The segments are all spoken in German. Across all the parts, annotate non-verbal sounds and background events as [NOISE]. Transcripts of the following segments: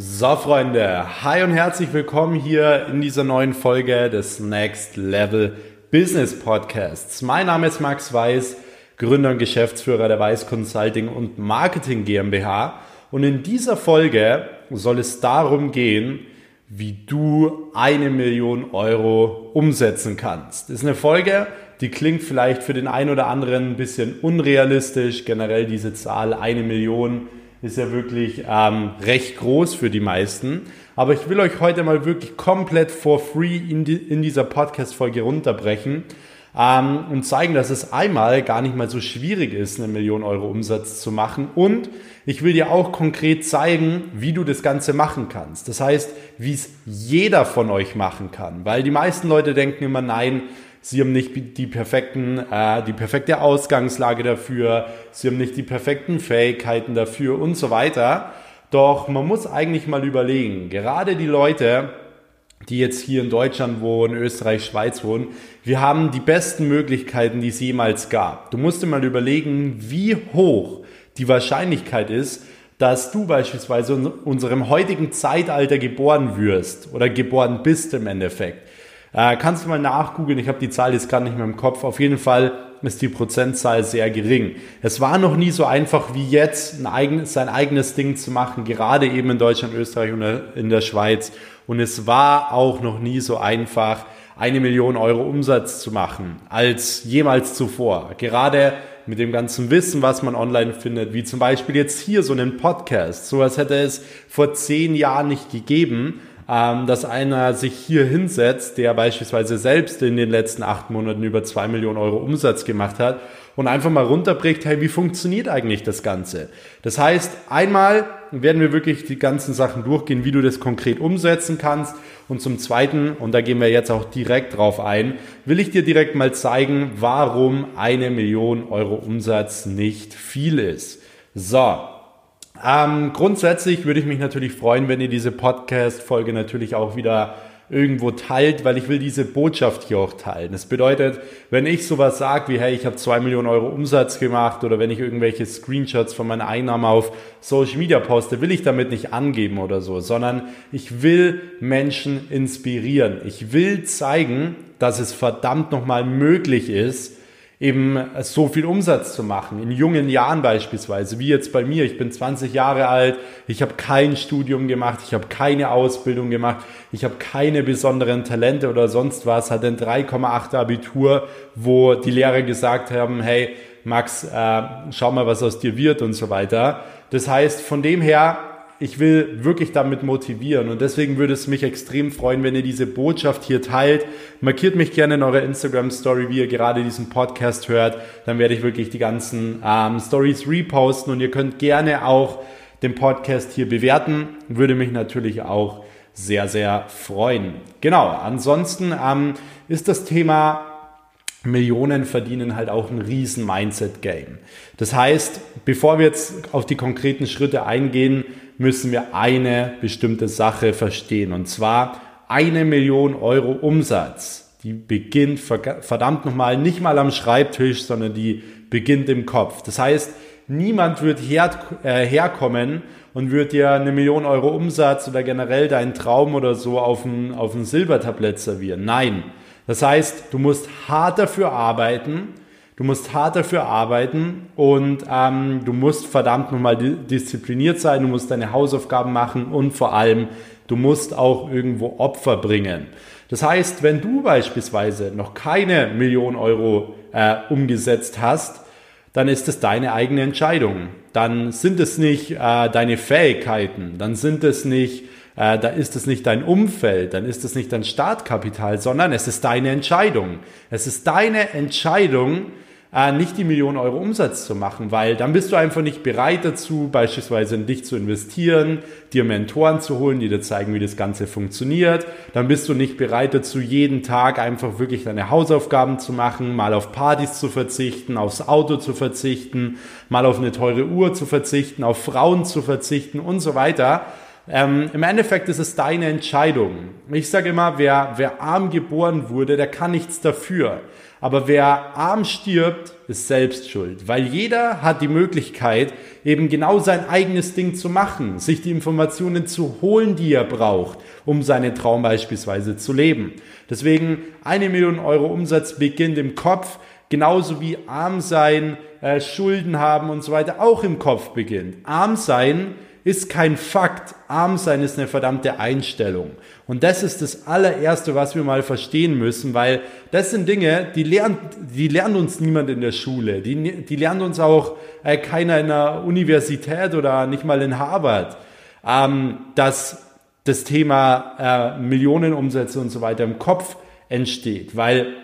So, Freunde, hi und herzlich willkommen hier in dieser neuen Folge des Next Level Business Podcasts. Mein Name ist Max Weiß, Gründer und Geschäftsführer der Weiß Consulting und Marketing GmbH. Und in dieser Folge soll es darum gehen, wie du eine Million Euro umsetzen kannst. Das ist eine Folge, die klingt vielleicht für den einen oder anderen ein bisschen unrealistisch. Generell diese Zahl eine Million ist ja wirklich ähm, recht groß für die meisten. Aber ich will euch heute mal wirklich komplett for free in, die, in dieser Podcast-Folge runterbrechen ähm, und zeigen, dass es einmal gar nicht mal so schwierig ist, eine Million Euro Umsatz zu machen. Und ich will dir auch konkret zeigen, wie du das Ganze machen kannst. Das heißt, wie es jeder von euch machen kann. Weil die meisten Leute denken immer, nein, Sie haben nicht die perfekten, äh, die perfekte Ausgangslage dafür. Sie haben nicht die perfekten Fähigkeiten dafür und so weiter. Doch man muss eigentlich mal überlegen, gerade die Leute, die jetzt hier in Deutschland wohnen, Österreich, Schweiz wohnen, wir haben die besten Möglichkeiten, die es jemals gab. Du musst dir mal überlegen, wie hoch die Wahrscheinlichkeit ist, dass du beispielsweise in unserem heutigen Zeitalter geboren wirst oder geboren bist im Endeffekt. Äh, kannst du mal nachgoogeln, ich habe die Zahl jetzt gerade nicht mehr im Kopf. Auf jeden Fall ist die Prozentzahl sehr gering. Es war noch nie so einfach wie jetzt, ein eigenes, sein eigenes Ding zu machen, gerade eben in Deutschland, Österreich und in der Schweiz. Und es war auch noch nie so einfach, eine Million Euro Umsatz zu machen, als jemals zuvor. Gerade mit dem ganzen Wissen, was man online findet, wie zum Beispiel jetzt hier so einen Podcast. So als hätte es vor zehn Jahren nicht gegeben ähm, dass einer sich hier hinsetzt, der beispielsweise selbst in den letzten acht Monaten über zwei Millionen Euro Umsatz gemacht hat und einfach mal runterbricht, hey, wie funktioniert eigentlich das Ganze? Das heißt, einmal werden wir wirklich die ganzen Sachen durchgehen, wie du das konkret umsetzen kannst. Und zum Zweiten, und da gehen wir jetzt auch direkt drauf ein, will ich dir direkt mal zeigen, warum eine Million Euro Umsatz nicht viel ist. So, ähm, grundsätzlich würde ich mich natürlich freuen, wenn ihr diese Podcast-Folge natürlich auch wieder irgendwo teilt, weil ich will diese Botschaft hier auch teilen. Das bedeutet, wenn ich sowas sage wie, hey, ich habe zwei Millionen Euro Umsatz gemacht oder wenn ich irgendwelche Screenshots von meinen Einnahmen auf Social Media poste, will ich damit nicht angeben oder so, sondern ich will Menschen inspirieren. Ich will zeigen, dass es verdammt nochmal möglich ist, eben so viel Umsatz zu machen, in jungen Jahren beispielsweise, wie jetzt bei mir. Ich bin 20 Jahre alt, ich habe kein Studium gemacht, ich habe keine Ausbildung gemacht, ich habe keine besonderen Talente oder sonst was, hatte ein 3,8 Abitur, wo die Lehrer gesagt haben, hey Max, äh, schau mal, was aus dir wird und so weiter. Das heißt, von dem her ich will wirklich damit motivieren und deswegen würde es mich extrem freuen, wenn ihr diese Botschaft hier teilt. Markiert mich gerne in eurer Instagram Story, wie ihr gerade diesen Podcast hört. Dann werde ich wirklich die ganzen ähm, Stories reposten und ihr könnt gerne auch den Podcast hier bewerten. Würde mich natürlich auch sehr, sehr freuen. Genau, ansonsten ähm, ist das Thema Millionen verdienen halt auch ein riesen Mindset-Game. Das heißt, bevor wir jetzt auf die konkreten Schritte eingehen, müssen wir eine bestimmte Sache verstehen. Und zwar eine Million Euro Umsatz. Die beginnt verdammt nochmal nicht mal am Schreibtisch, sondern die beginnt im Kopf. Das heißt, niemand wird her, äh, herkommen und wird dir eine Million Euro Umsatz oder generell deinen Traum oder so auf ein, auf ein Silbertablett servieren. Nein. Das heißt, du musst hart dafür arbeiten, Du musst hart dafür arbeiten und ähm, du musst verdammt nochmal diszipliniert sein, du musst deine Hausaufgaben machen und vor allem, du musst auch irgendwo Opfer bringen. Das heißt, wenn du beispielsweise noch keine Million Euro äh, umgesetzt hast, dann ist es deine eigene Entscheidung. Dann sind es nicht äh, deine Fähigkeiten, dann sind es nicht, äh, da ist es nicht dein Umfeld, dann ist es nicht dein Startkapital, sondern es ist deine Entscheidung. Es ist deine Entscheidung, nicht die Millionen Euro Umsatz zu machen, weil dann bist du einfach nicht bereit dazu, beispielsweise in dich zu investieren, dir Mentoren zu holen, die dir zeigen, wie das Ganze funktioniert. Dann bist du nicht bereit dazu, jeden Tag einfach wirklich deine Hausaufgaben zu machen, mal auf Partys zu verzichten, aufs Auto zu verzichten, mal auf eine teure Uhr zu verzichten, auf Frauen zu verzichten und so weiter. Ähm, im Endeffekt ist es deine Entscheidung. Ich sage immer, wer, wer arm geboren wurde, der kann nichts dafür. Aber wer arm stirbt, ist selbst schuld, weil jeder hat die Möglichkeit, eben genau sein eigenes Ding zu machen, sich die Informationen zu holen, die er braucht, um seinen Traum beispielsweise zu leben. Deswegen eine Million Euro Umsatz beginnt im Kopf, genauso wie arm sein, äh, Schulden haben und so weiter auch im Kopf beginnt. Arm sein ist kein Fakt. Arm sein ist eine verdammte Einstellung. Und das ist das allererste, was wir mal verstehen müssen, weil das sind Dinge, die lernt, die lernt uns niemand in der Schule. Die, die lernt uns auch äh, keiner in der Universität oder nicht mal in Harvard, ähm, dass das Thema äh, Millionenumsätze und so weiter im Kopf entsteht. Weil,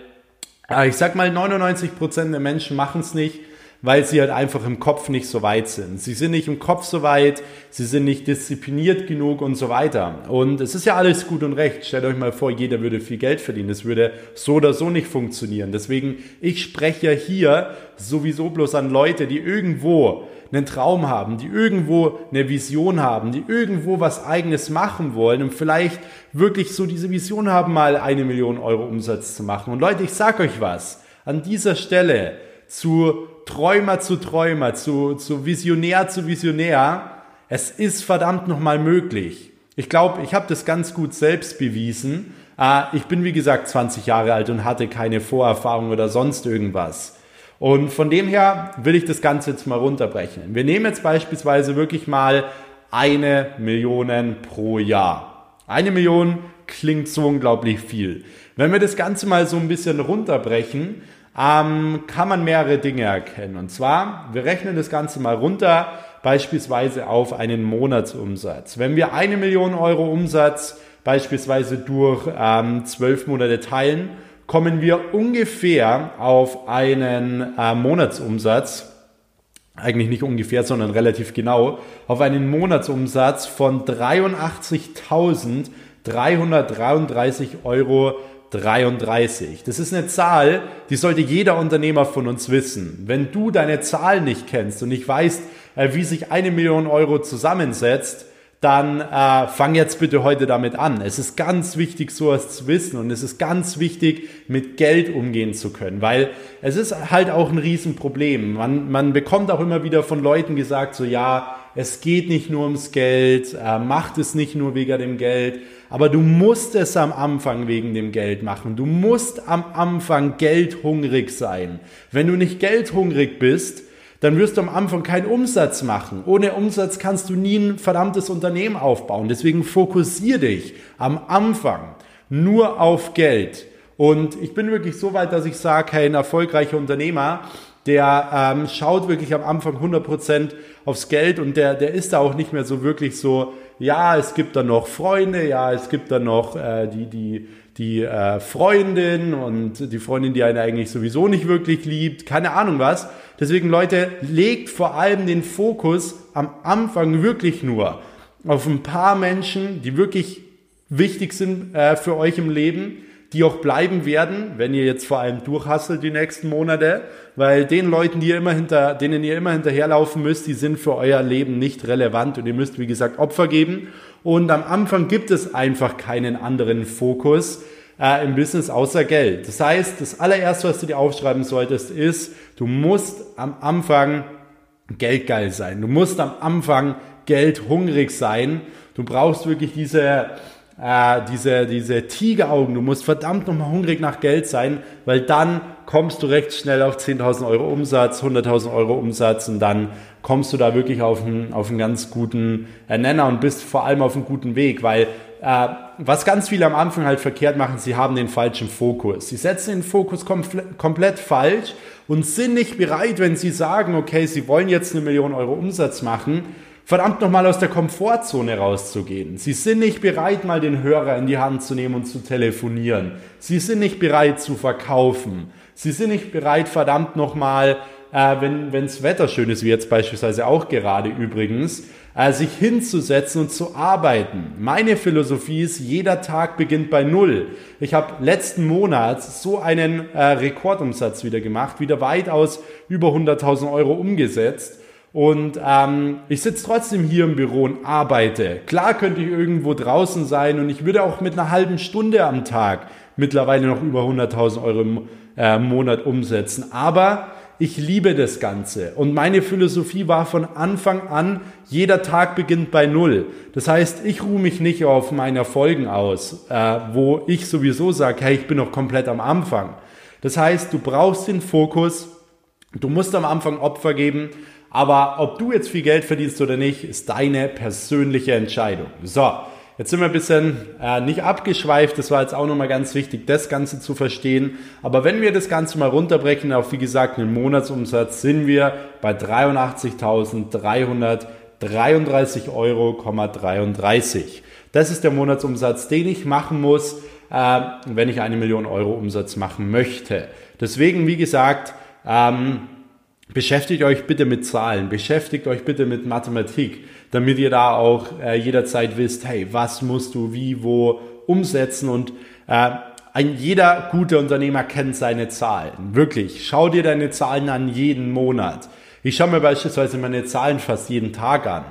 äh, ich sag mal, 99 Prozent der Menschen machen es nicht weil sie halt einfach im Kopf nicht so weit sind. Sie sind nicht im Kopf so weit, sie sind nicht diszipliniert genug und so weiter. Und es ist ja alles gut und recht. Stellt euch mal vor, jeder würde viel Geld verdienen. Das würde so oder so nicht funktionieren. Deswegen, ich spreche hier sowieso bloß an Leute, die irgendwo einen Traum haben, die irgendwo eine Vision haben, die irgendwo was eigenes machen wollen und vielleicht wirklich so diese Vision haben, mal eine Million Euro Umsatz zu machen. Und Leute, ich sag euch was. An dieser Stelle zu Träumer zu Träumer, zu, zu Visionär zu Visionär. Es ist verdammt nochmal möglich. Ich glaube, ich habe das ganz gut selbst bewiesen. Äh, ich bin, wie gesagt, 20 Jahre alt und hatte keine Vorerfahrung oder sonst irgendwas. Und von dem her will ich das Ganze jetzt mal runterbrechen. Wir nehmen jetzt beispielsweise wirklich mal eine Million pro Jahr. Eine Million klingt so unglaublich viel. Wenn wir das Ganze mal so ein bisschen runterbrechen, ähm, kann man mehrere Dinge erkennen. Und zwar, wir rechnen das Ganze mal runter, beispielsweise auf einen Monatsumsatz. Wenn wir eine Million Euro Umsatz beispielsweise durch ähm, zwölf Monate teilen, kommen wir ungefähr auf einen äh, Monatsumsatz, eigentlich nicht ungefähr, sondern relativ genau, auf einen Monatsumsatz von 83.333 Euro 33. Das ist eine Zahl, die sollte jeder Unternehmer von uns wissen. Wenn du deine Zahl nicht kennst und nicht weißt, äh, wie sich eine Million Euro zusammensetzt, dann äh, fang jetzt bitte heute damit an. Es ist ganz wichtig, sowas zu wissen und es ist ganz wichtig, mit Geld umgehen zu können, weil es ist halt auch ein Riesenproblem. Man, man bekommt auch immer wieder von Leuten gesagt, so ja, es geht nicht nur ums Geld, äh, macht es nicht nur wegen dem Geld, aber du musst es am Anfang wegen dem Geld machen. Du musst am Anfang geldhungrig sein. Wenn du nicht geldhungrig bist, dann wirst du am Anfang keinen Umsatz machen. Ohne Umsatz kannst du nie ein verdammtes Unternehmen aufbauen. Deswegen fokussier dich am Anfang nur auf Geld. Und ich bin wirklich so weit, dass ich sage, hey, ein erfolgreicher Unternehmer, der ähm, schaut wirklich am Anfang 100% aufs Geld und der, der ist da auch nicht mehr so wirklich so, ja, es gibt da noch Freunde, ja, es gibt da noch äh, die, die, die äh, Freundin und die Freundin, die einen eigentlich sowieso nicht wirklich liebt, keine Ahnung was. Deswegen Leute, legt vor allem den Fokus am Anfang wirklich nur auf ein paar Menschen, die wirklich wichtig sind äh, für euch im Leben die auch bleiben werden, wenn ihr jetzt vor allem durchhasselt die nächsten Monate, weil den Leuten, die ihr immer hinter, denen ihr immer hinterherlaufen müsst, die sind für euer Leben nicht relevant und ihr müsst, wie gesagt, Opfer geben. Und am Anfang gibt es einfach keinen anderen Fokus äh, im Business außer Geld. Das heißt, das allererste, was du dir aufschreiben solltest, ist, du musst am Anfang geldgeil sein. Du musst am Anfang geldhungrig sein. Du brauchst wirklich diese äh, diese, diese Tigeraugen, du musst verdammt nochmal hungrig nach Geld sein, weil dann kommst du recht schnell auf 10.000 Euro Umsatz, 100.000 Euro Umsatz und dann kommst du da wirklich auf einen, auf einen ganz guten äh, Nenner und bist vor allem auf einem guten Weg, weil äh, was ganz viele am Anfang halt verkehrt machen, sie haben den falschen Fokus. Sie setzen den Fokus komplett falsch und sind nicht bereit, wenn sie sagen, okay, sie wollen jetzt eine Million Euro Umsatz machen, verdammt nochmal aus der Komfortzone rauszugehen. Sie sind nicht bereit, mal den Hörer in die Hand zu nehmen und zu telefonieren. Sie sind nicht bereit zu verkaufen. Sie sind nicht bereit, verdammt nochmal, äh, wenn wenns Wetter schön ist, wie jetzt beispielsweise auch gerade übrigens, äh, sich hinzusetzen und zu arbeiten. Meine Philosophie ist, jeder Tag beginnt bei Null. Ich habe letzten Monat so einen äh, Rekordumsatz wieder gemacht, wieder weitaus über 100.000 Euro umgesetzt Und ähm, ich sitze trotzdem hier im Büro und arbeite. Klar könnte ich irgendwo draußen sein und ich würde auch mit einer halben Stunde am Tag mittlerweile noch über 100.000 Euro im äh, Monat umsetzen. Aber ich liebe das Ganze. Und meine Philosophie war von Anfang an, jeder Tag beginnt bei Null. Das heißt, ich ruhe mich nicht auf meine Erfolgen aus, äh, wo ich sowieso sage, hey, ich bin noch komplett am Anfang. Das heißt, du brauchst den Fokus, du musst am Anfang Opfer geben, aber ob du jetzt viel Geld verdienst oder nicht, ist deine persönliche Entscheidung. So, Jetzt sind wir ein bisschen äh, nicht abgeschweift, das war jetzt auch nochmal ganz wichtig, das Ganze zu verstehen. Aber wenn wir das Ganze mal runterbrechen auf, wie gesagt, einen Monatsumsatz, sind wir bei 83.333 Euro, 33. Das ist der Monatsumsatz, den ich machen muss, äh, wenn ich eine Million Euro Umsatz machen möchte. Deswegen, wie gesagt, ähm, beschäftigt euch bitte mit Zahlen, beschäftigt euch bitte mit Mathematik damit ihr da auch äh, jederzeit wisst, hey, was musst du wie, wo umsetzen und äh, ein jeder gute Unternehmer kennt seine Zahlen. Wirklich. Schau dir deine Zahlen an jeden Monat. Ich schaue mir beispielsweise meine Zahlen fast jeden Tag an.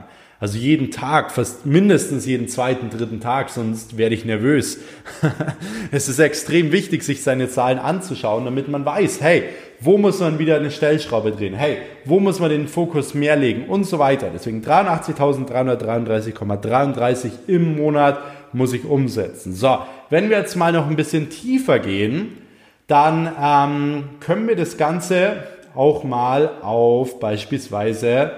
Also jeden Tag, fast mindestens jeden zweiten, dritten Tag, sonst werde ich nervös. [LAUGHS] es ist extrem wichtig, sich seine Zahlen anzuschauen, damit man weiß, hey, wo muss man wieder eine Stellschraube drehen? Hey, wo muss man den Fokus mehr legen? Und so weiter. Deswegen 83.333,33 im Monat muss ich umsetzen. So, wenn wir jetzt mal noch ein bisschen tiefer gehen, dann ähm, können wir das Ganze auch mal auf beispielsweise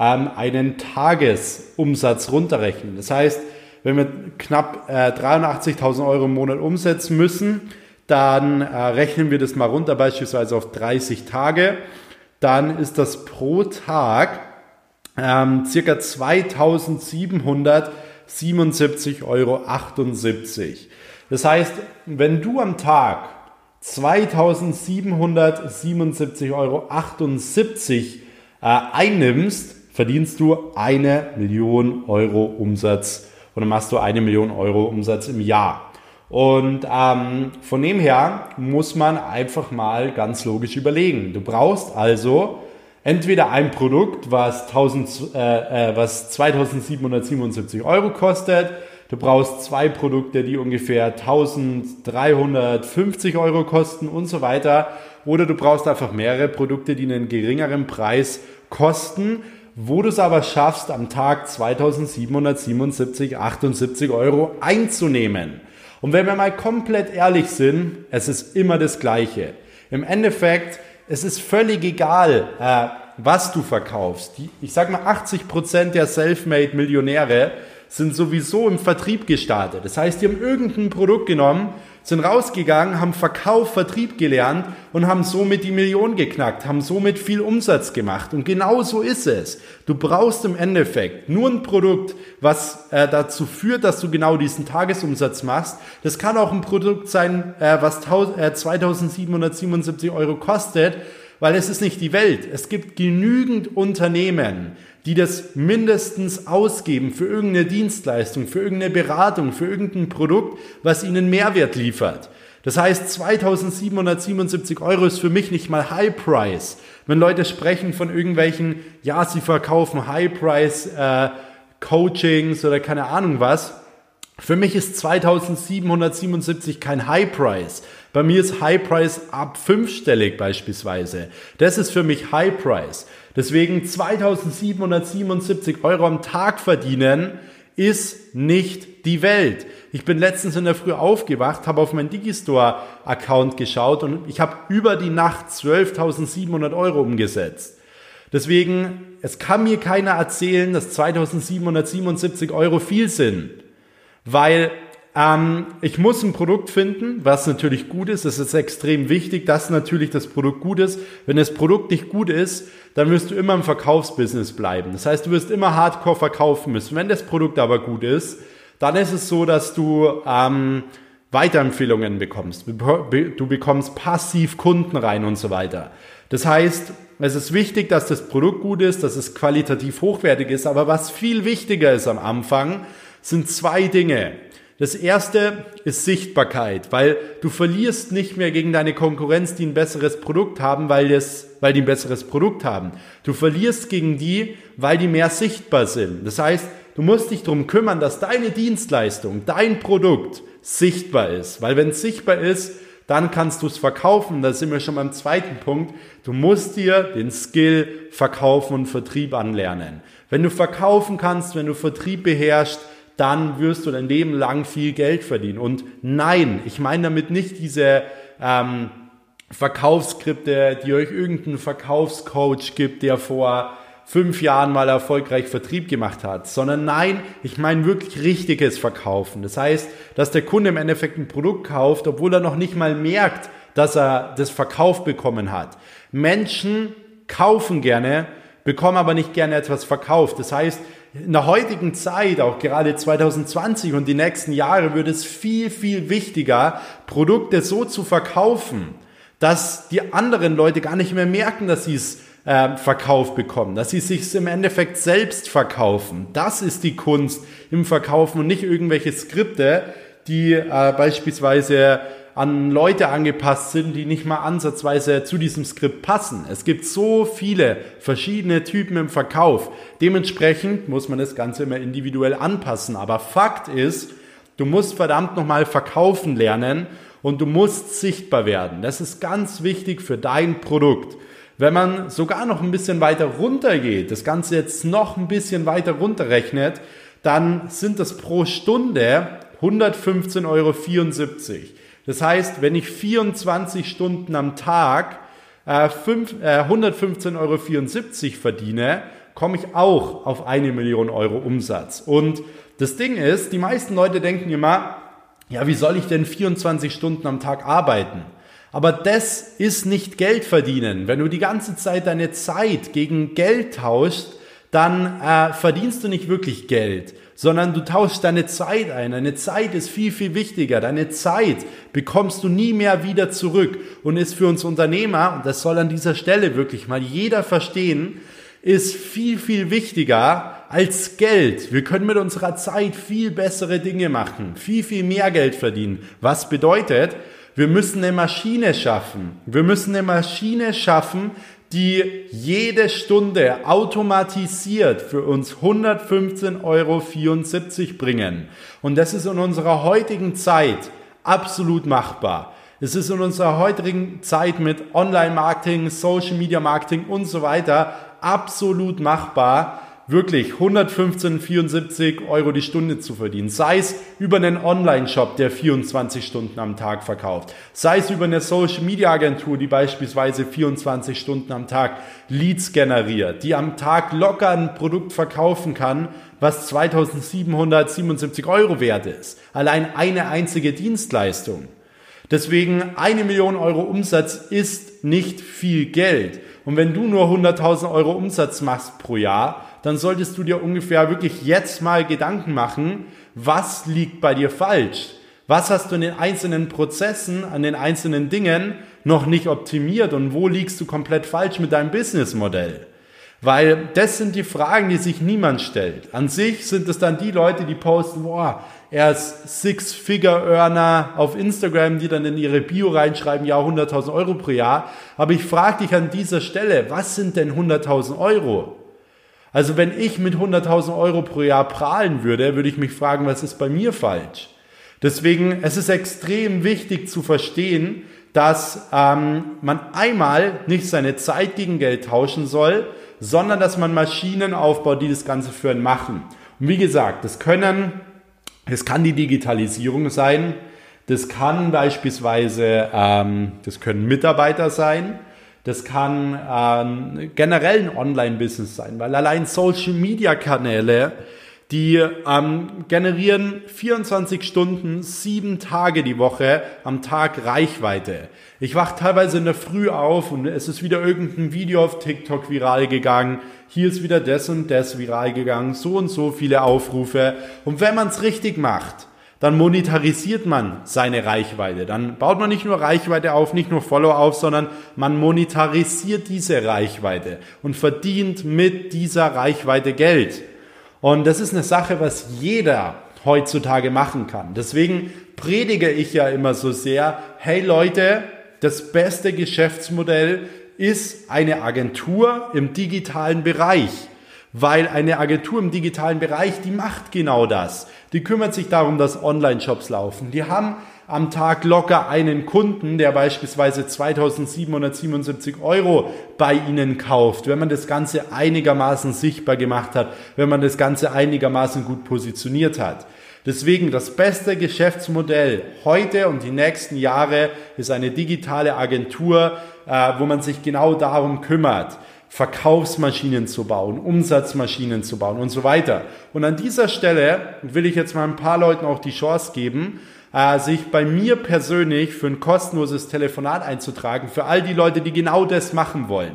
ähm, einen Tagesumsatz runterrechnen. Das heißt, wenn wir knapp äh, 83.000 Euro im Monat umsetzen müssen, dann äh, rechnen wir das mal runter, beispielsweise auf 30 Tage, dann ist das pro Tag ähm, circa 2.777,78 Euro. Das heißt, wenn du am Tag 2.777,78 Euro äh, einnimmst, verdienst du eine Million Euro Umsatz oder machst du eine Million Euro Umsatz im Jahr. Und ähm, von dem her muss man einfach mal ganz logisch überlegen. Du brauchst also entweder ein Produkt, was, 1000, äh, äh, was 2777 Euro kostet, du brauchst zwei Produkte, die ungefähr 1350 Euro kosten und so weiter, oder du brauchst einfach mehrere Produkte, die einen geringeren Preis kosten wo du es aber schaffst, am Tag 2777, 78 Euro einzunehmen. Und wenn wir mal komplett ehrlich sind, es ist immer das Gleiche. Im Endeffekt, es ist völlig egal, äh, was du verkaufst. Die, ich sag mal, 80 Prozent der Selfmade-Millionäre sind sowieso im Vertrieb gestartet. Das heißt, die haben irgendein Produkt genommen, sind rausgegangen, haben Verkauf, Vertrieb gelernt und haben somit die Million geknackt, haben somit viel Umsatz gemacht. Und genau so ist es. Du brauchst im Endeffekt nur ein Produkt, was äh, dazu führt, dass du genau diesen Tagesumsatz machst. Das kann auch ein Produkt sein, äh, was äh, 2777 Euro kostet, weil es ist nicht die Welt. Es gibt genügend Unternehmen, die das mindestens ausgeben für irgendeine Dienstleistung, für irgendeine Beratung, für irgendein Produkt, was ihnen Mehrwert liefert. Das heißt, 2777 Euro ist für mich nicht mal High Price. Wenn Leute sprechen von irgendwelchen, ja, sie verkaufen High Price äh, Coachings oder keine Ahnung was, für mich ist 2777 kein High Price. Bei mir ist High Price ab fünfstellig beispielsweise. Das ist für mich High Price. Deswegen 2777 Euro am Tag verdienen ist nicht die Welt. Ich bin letztens in der Früh aufgewacht, habe auf meinen Digistore-Account geschaut und ich habe über die Nacht 12.700 Euro umgesetzt. Deswegen, es kann mir keiner erzählen, dass 2777 Euro viel sind, weil ähm, ich muss ein Produkt finden, was natürlich gut ist. Es ist extrem wichtig, dass natürlich das Produkt gut ist. Wenn das Produkt nicht gut ist, dann wirst du immer im Verkaufsbusiness bleiben. Das heißt, du wirst immer Hardcore verkaufen müssen. Wenn das Produkt aber gut ist, dann ist es so, dass du ähm, Weiterempfehlungen bekommst. Du bekommst passiv Kunden rein und so weiter. Das heißt, es ist wichtig, dass das Produkt gut ist, dass es qualitativ hochwertig ist. Aber was viel wichtiger ist am Anfang, sind zwei Dinge. Das erste ist Sichtbarkeit, weil du verlierst nicht mehr gegen deine Konkurrenz, die ein besseres Produkt haben, weil, das, weil die ein besseres Produkt haben. Du verlierst gegen die, weil die mehr sichtbar sind. Das heißt, du musst dich darum kümmern, dass deine Dienstleistung, dein Produkt sichtbar ist. Weil wenn es sichtbar ist, dann kannst du es verkaufen. Da sind wir schon beim zweiten Punkt. Du musst dir den Skill Verkaufen und Vertrieb anlernen. Wenn du verkaufen kannst, wenn du Vertrieb beherrschst, dann wirst du dein Leben lang viel Geld verdienen. Und nein, ich meine damit nicht diese ähm, Verkaufsskripte, die euch irgendein Verkaufscoach gibt, der vor fünf Jahren mal erfolgreich Vertrieb gemacht hat, sondern nein, ich meine wirklich richtiges Verkaufen. Das heißt, dass der Kunde im Endeffekt ein Produkt kauft, obwohl er noch nicht mal merkt, dass er das verkauft bekommen hat. Menschen kaufen gerne, bekommen aber nicht gerne etwas verkauft. Das heißt, in der heutigen Zeit, auch gerade 2020 und die nächsten Jahre, wird es viel, viel wichtiger, Produkte so zu verkaufen, dass die anderen Leute gar nicht mehr merken, dass sie es äh, verkauft bekommen, dass sie sich im Endeffekt selbst verkaufen. Das ist die Kunst im Verkaufen und nicht irgendwelche Skripte, die äh, beispielsweise an Leute angepasst sind, die nicht mal ansatzweise zu diesem Skript passen. Es gibt so viele verschiedene Typen im Verkauf. Dementsprechend muss man das Ganze immer individuell anpassen. Aber Fakt ist, du musst verdammt nochmal verkaufen lernen und du musst sichtbar werden. Das ist ganz wichtig für dein Produkt. Wenn man sogar noch ein bisschen weiter runter geht, das Ganze jetzt noch ein bisschen weiter runterrechnet, dann sind das pro Stunde 115,74 Euro. Das heißt, wenn ich 24 Stunden am Tag äh, äh, 115,74 Euro verdiene, komme ich auch auf eine Million Euro Umsatz. Und das Ding ist, die meisten Leute denken immer, ja, wie soll ich denn 24 Stunden am Tag arbeiten? Aber das ist nicht Geld verdienen. Wenn du die ganze Zeit deine Zeit gegen Geld tauschst, dann äh, verdienst du nicht wirklich Geld, sondern du tauschst deine Zeit ein. Deine Zeit ist viel, viel wichtiger. Deine Zeit bekommst du nie mehr wieder zurück und ist für uns Unternehmer, und das soll an dieser Stelle wirklich mal jeder verstehen, ist viel, viel wichtiger als Geld. Wir können mit unserer Zeit viel bessere Dinge machen, viel, viel mehr Geld verdienen. Was bedeutet, wir müssen eine Maschine schaffen. Wir müssen eine Maschine schaffen, die jede Stunde automatisiert für uns 115,74 Euro bringen. Und das ist in unserer heutigen Zeit absolut machbar. Es ist in unserer heutigen Zeit mit Online-Marketing, Social-Media-Marketing und so weiter absolut machbar wirklich 115,74 Euro die Stunde zu verdienen. Sei es über einen Online-Shop, der 24 Stunden am Tag verkauft. Sei es über eine Social-Media-Agentur, die beispielsweise 24 Stunden am Tag Leads generiert, die am Tag locker ein Produkt verkaufen kann, was 2777 Euro wert ist. Allein eine einzige Dienstleistung. Deswegen eine Million Euro Umsatz ist nicht viel Geld. Und wenn du nur 100.000 Euro Umsatz machst pro Jahr, dann solltest du dir ungefähr wirklich jetzt mal Gedanken machen, was liegt bei dir falsch? Was hast du in den einzelnen Prozessen, an den einzelnen Dingen noch nicht optimiert und wo liegst du komplett falsch mit deinem Businessmodell? Weil das sind die Fragen, die sich niemand stellt. An sich sind es dann die Leute, die posten, boah, er ist Six-Figure-Earner auf Instagram, die dann in ihre Bio reinschreiben, ja, 100.000 Euro pro Jahr. Aber ich frage dich an dieser Stelle, was sind denn 100.000 Euro? Also wenn ich mit 100.000 Euro pro Jahr prahlen würde, würde ich mich fragen, was ist bei mir falsch? Deswegen, es ist extrem wichtig zu verstehen, dass ähm, man einmal nicht seine Zeit gegen Geld tauschen soll, sondern dass man Maschinen aufbaut, die das Ganze für einen machen. Und wie gesagt, das können, es kann die Digitalisierung sein, das kann beispielsweise, ähm, das können Mitarbeiter sein, das kann äh, generell ein Online-Business sein, weil allein Social-Media-Kanäle, die ähm, generieren 24 Stunden, sieben Tage die Woche am Tag Reichweite. Ich wach teilweise in der Früh auf und es ist wieder irgendein Video auf TikTok viral gegangen. Hier ist wieder das und das viral gegangen. So und so viele Aufrufe. Und wenn man es richtig macht, dann monetarisiert man seine Reichweite. Dann baut man nicht nur Reichweite auf, nicht nur Follow auf, sondern man monetarisiert diese Reichweite und verdient mit dieser Reichweite Geld. Und das ist eine Sache, was jeder heutzutage machen kann. Deswegen predige ich ja immer so sehr, hey Leute, das beste Geschäftsmodell ist eine Agentur im digitalen Bereich. Weil eine Agentur im digitalen Bereich, die macht genau das. Die kümmert sich darum, dass Online-Shops laufen. Die haben am Tag locker einen Kunden, der beispielsweise 2777 Euro bei Ihnen kauft, wenn man das Ganze einigermaßen sichtbar gemacht hat, wenn man das Ganze einigermaßen gut positioniert hat. Deswegen das beste Geschäftsmodell heute und die nächsten Jahre ist eine digitale Agentur, äh, wo man sich genau darum kümmert. Verkaufsmaschinen zu bauen, Umsatzmaschinen zu bauen und so weiter. Und an dieser Stelle will ich jetzt mal ein paar Leuten auch die Chance geben, äh, sich bei mir persönlich für ein kostenloses Telefonat einzutragen, für all die Leute, die genau das machen wollen.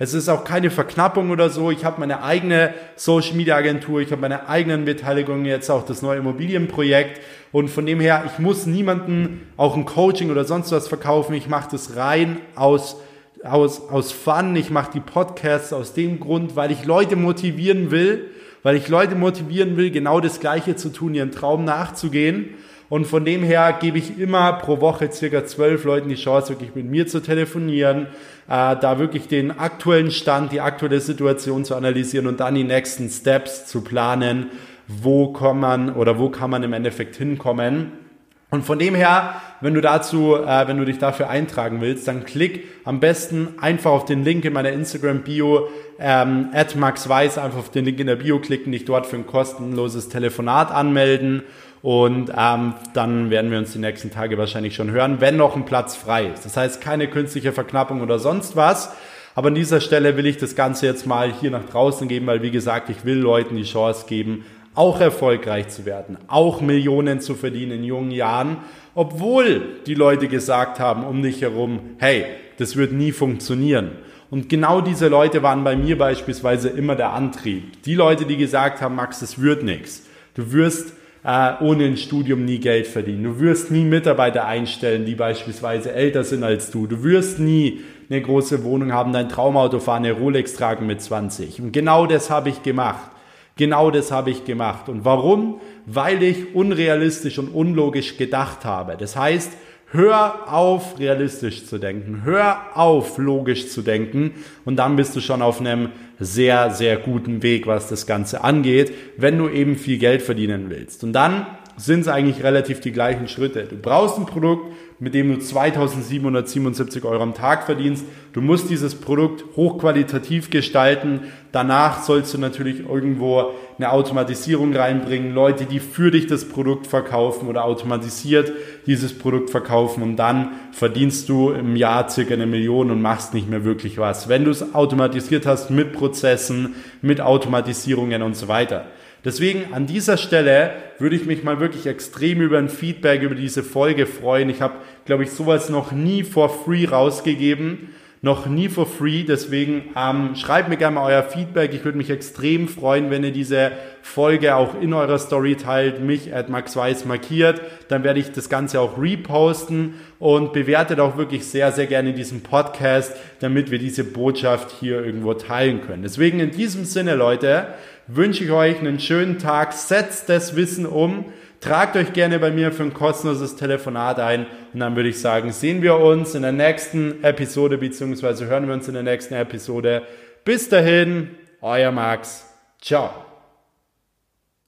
Es ist auch keine Verknappung oder so. Ich habe meine eigene Social Media Agentur, ich habe meine eigenen Beteiligungen, jetzt auch das neue Immobilienprojekt. Und von dem her, ich muss niemanden auch ein Coaching oder sonst was verkaufen. Ich mache das rein aus, aus, aus Fun. Ich mache die Podcasts aus dem Grund, weil ich Leute motivieren will, weil ich Leute motivieren will, genau das Gleiche zu tun, ihren Traum nachzugehen. Und von dem her gebe ich immer pro Woche circa zwölf Leuten die Chance, wirklich mit mir zu telefonieren, äh, da wirklich den aktuellen Stand, die aktuelle Situation zu analysieren und dann die nächsten Steps zu planen, wo kann man oder wo kann man im Endeffekt hinkommen. Und von dem her, wenn du dazu, äh, wenn du dich dafür eintragen willst, dann klick am besten einfach auf den Link in meiner Instagram Bio, ähm, at Max Weiß, einfach auf den Link in der Bio klicken, dich dort für ein kostenloses Telefonat anmelden und ähm, dann werden wir uns die nächsten Tage wahrscheinlich schon hören, wenn noch ein Platz frei ist. Das heißt, keine künstliche Verknappung oder sonst was. Aber an dieser Stelle will ich das Ganze jetzt mal hier nach draußen geben, weil wie gesagt, ich will Leuten die Chance geben, auch erfolgreich zu werden, auch Millionen zu verdienen in jungen Jahren, obwohl die Leute gesagt haben um dich herum, hey, das wird nie funktionieren. Und genau diese Leute waren bei mir beispielsweise immer der Antrieb. Die Leute, die gesagt haben, Max, das wird nichts. Du wirst äh, ohne ein Studium nie Geld verdienen. Du wirst nie Mitarbeiter einstellen, die beispielsweise älter sind als du. Du wirst nie eine große Wohnung haben, dein Traumauto fahren, eine Rolex tragen mit 20. Und genau das habe ich gemacht. Genau das habe ich gemacht. Und warum? Weil ich unrealistisch und unlogisch gedacht habe. Das heißt, Hör auf, realistisch zu denken. Hör auf, logisch zu denken. Und dann bist du schon auf einem sehr, sehr guten Weg, was das Ganze angeht, wenn du eben viel Geld verdienen willst. Und dann sind es eigentlich relativ die gleichen Schritte. Du brauchst ein Produkt, mit dem du 2777 Euro am Tag verdienst. Du musst dieses Produkt hochqualitativ gestalten. Danach sollst du natürlich irgendwo eine Automatisierung reinbringen. Leute, die für dich das Produkt verkaufen oder automatisiert dieses Produkt verkaufen und dann verdienst du im Jahr circa eine Million und machst nicht mehr wirklich was. Wenn du es automatisiert hast mit Prozessen, mit Automatisierungen und so weiter. Deswegen an dieser Stelle würde ich mich mal wirklich extrem über ein Feedback über diese Folge freuen. Ich habe, glaube ich, sowas noch nie for free rausgegeben noch nie for free. Deswegen ähm, schreibt mir gerne mal euer Feedback. Ich würde mich extrem freuen, wenn ihr diese Folge auch in eurer Story teilt, mich at Max Weiß markiert. Dann werde ich das Ganze auch reposten und bewertet auch wirklich sehr, sehr gerne diesen Podcast, damit wir diese Botschaft hier irgendwo teilen können. Deswegen in diesem Sinne, Leute, wünsche ich euch einen schönen Tag. Setzt das Wissen um. Tragt euch gerne bei mir für ein kostenloses Telefonat ein und dann würde ich sagen, sehen wir uns in der nächsten Episode beziehungsweise hören wir uns in der nächsten Episode. Bis dahin, euer Max. Ciao.